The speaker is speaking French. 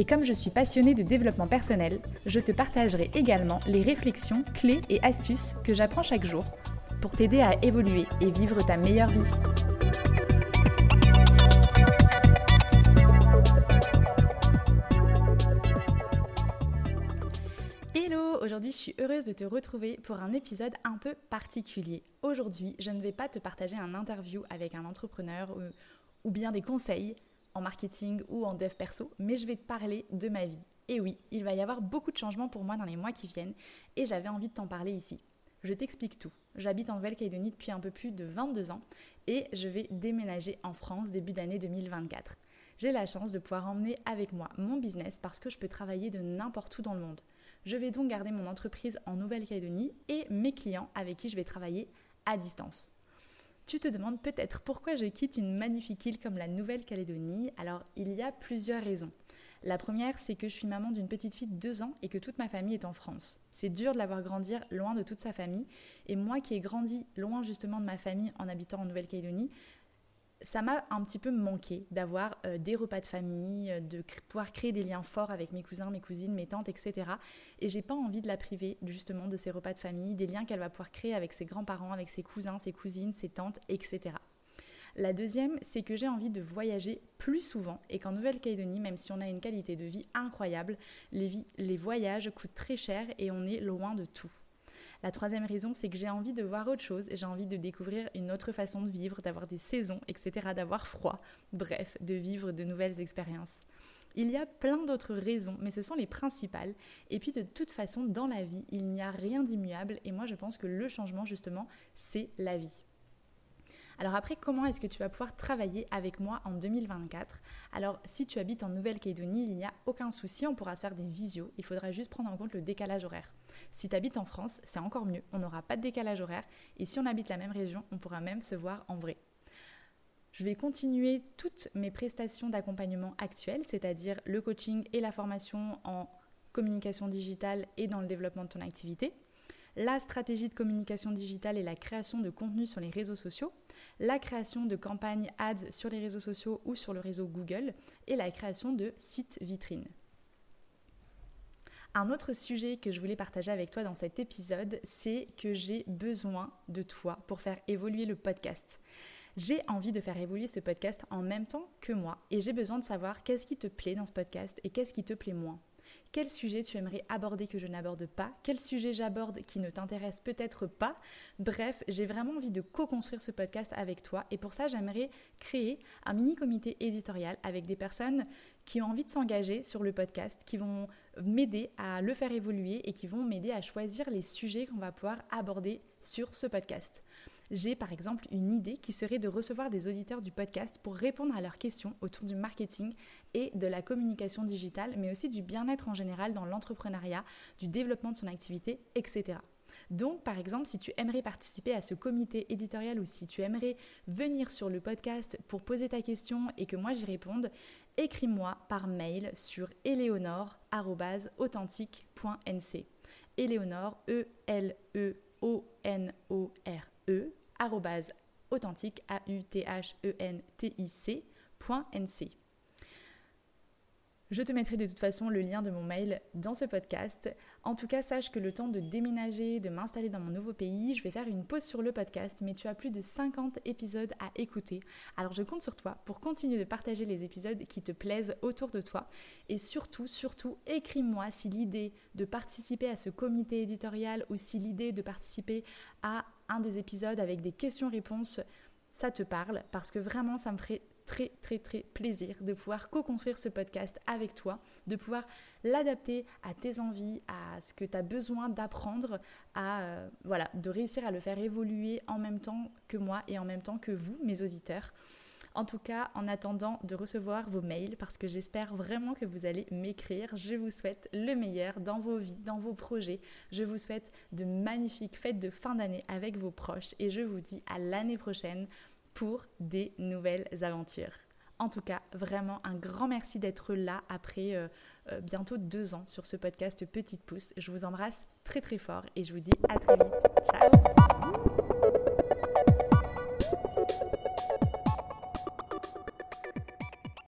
Et comme je suis passionnée de développement personnel, je te partagerai également les réflexions, clés et astuces que j'apprends chaque jour pour t'aider à évoluer et vivre ta meilleure vie. Hello, aujourd'hui je suis heureuse de te retrouver pour un épisode un peu particulier. Aujourd'hui, je ne vais pas te partager un interview avec un entrepreneur ou, ou bien des conseils en marketing ou en dev perso, mais je vais te parler de ma vie. Et oui, il va y avoir beaucoup de changements pour moi dans les mois qui viennent et j'avais envie de t'en parler ici. Je t'explique tout. J'habite en Nouvelle-Calédonie depuis un peu plus de 22 ans et je vais déménager en France début d'année 2024. J'ai la chance de pouvoir emmener avec moi mon business parce que je peux travailler de n'importe où dans le monde. Je vais donc garder mon entreprise en Nouvelle-Calédonie et mes clients avec qui je vais travailler à distance. Tu te demandes peut-être pourquoi je quitte une magnifique île comme la Nouvelle-Calédonie. Alors, il y a plusieurs raisons. La première, c'est que je suis maman d'une petite fille de 2 ans et que toute ma famille est en France. C'est dur de la voir grandir loin de toute sa famille. Et moi qui ai grandi loin justement de ma famille en habitant en Nouvelle-Calédonie, ça m'a un petit peu manqué d'avoir euh, des repas de famille, euh, de pouvoir créer des liens forts avec mes cousins, mes cousines, mes tantes, etc. Et j'ai pas envie de la priver justement de ces repas de famille, des liens qu'elle va pouvoir créer avec ses grands-parents, avec ses cousins, ses cousines, ses tantes, etc. La deuxième, c'est que j'ai envie de voyager plus souvent et qu'en Nouvelle-Calédonie, même si on a une qualité de vie incroyable, les, les voyages coûtent très cher et on est loin de tout. La troisième raison, c'est que j'ai envie de voir autre chose, j'ai envie de découvrir une autre façon de vivre, d'avoir des saisons, etc., d'avoir froid, bref, de vivre de nouvelles expériences. Il y a plein d'autres raisons, mais ce sont les principales. Et puis de toute façon, dans la vie, il n'y a rien d'immuable, et moi je pense que le changement, justement, c'est la vie. Alors après, comment est-ce que tu vas pouvoir travailler avec moi en 2024 Alors si tu habites en Nouvelle-Calédonie, il n'y a aucun souci, on pourra se faire des visios, il faudra juste prendre en compte le décalage horaire. Si tu habites en France, c'est encore mieux, on n'aura pas de décalage horaire, et si on habite la même région, on pourra même se voir en vrai. Je vais continuer toutes mes prestations d'accompagnement actuelles, c'est-à-dire le coaching et la formation en communication digitale et dans le développement de ton activité, la stratégie de communication digitale et la création de contenu sur les réseaux sociaux, la création de campagnes ads sur les réseaux sociaux ou sur le réseau Google et la création de sites vitrines. Un autre sujet que je voulais partager avec toi dans cet épisode, c'est que j'ai besoin de toi pour faire évoluer le podcast. J'ai envie de faire évoluer ce podcast en même temps que moi et j'ai besoin de savoir qu'est-ce qui te plaît dans ce podcast et qu'est-ce qui te plaît moins. Quel sujet tu aimerais aborder que je n'aborde pas? Quel sujet j'aborde qui ne t'intéresse peut-être pas? Bref, j'ai vraiment envie de co-construire ce podcast avec toi et pour ça, j'aimerais créer un mini comité éditorial avec des personnes qui ont envie de s'engager sur le podcast, qui vont m'aider à le faire évoluer et qui vont m'aider à choisir les sujets qu'on va pouvoir aborder sur ce podcast. J'ai par exemple une idée qui serait de recevoir des auditeurs du podcast pour répondre à leurs questions autour du marketing et de la communication digitale, mais aussi du bien-être en général dans l'entrepreneuriat, du développement de son activité, etc. Donc, par exemple, si tu aimerais participer à ce comité éditorial ou si tu aimerais venir sur le podcast pour poser ta question et que moi j'y réponde, écris-moi par mail sur eleonore.authentique.nc. Eleonore, E-L-E-O-N-O-R-E, authentique, A-U-T-H-E-N-T-I-C.nc. Je te mettrai de toute façon le lien de mon mail dans ce podcast. En tout cas, sache que le temps de déménager, de m'installer dans mon nouveau pays, je vais faire une pause sur le podcast, mais tu as plus de 50 épisodes à écouter. Alors je compte sur toi pour continuer de partager les épisodes qui te plaisent autour de toi. Et surtout, surtout, écris-moi si l'idée de participer à ce comité éditorial ou si l'idée de participer à un des épisodes avec des questions-réponses, ça te parle, parce que vraiment, ça me ferait très très très plaisir de pouvoir co-construire ce podcast avec toi, de pouvoir l'adapter à tes envies, à ce que tu as besoin d'apprendre, à euh, voilà, de réussir à le faire évoluer en même temps que moi et en même temps que vous, mes auditeurs. En tout cas, en attendant de recevoir vos mails, parce que j'espère vraiment que vous allez m'écrire, je vous souhaite le meilleur dans vos vies, dans vos projets. Je vous souhaite de magnifiques fêtes de fin d'année avec vos proches et je vous dis à l'année prochaine pour des nouvelles aventures. En tout cas, vraiment un grand merci d'être là après euh, euh, bientôt deux ans sur ce podcast Petite Pouce. Je vous embrasse très très fort et je vous dis à très vite. Ciao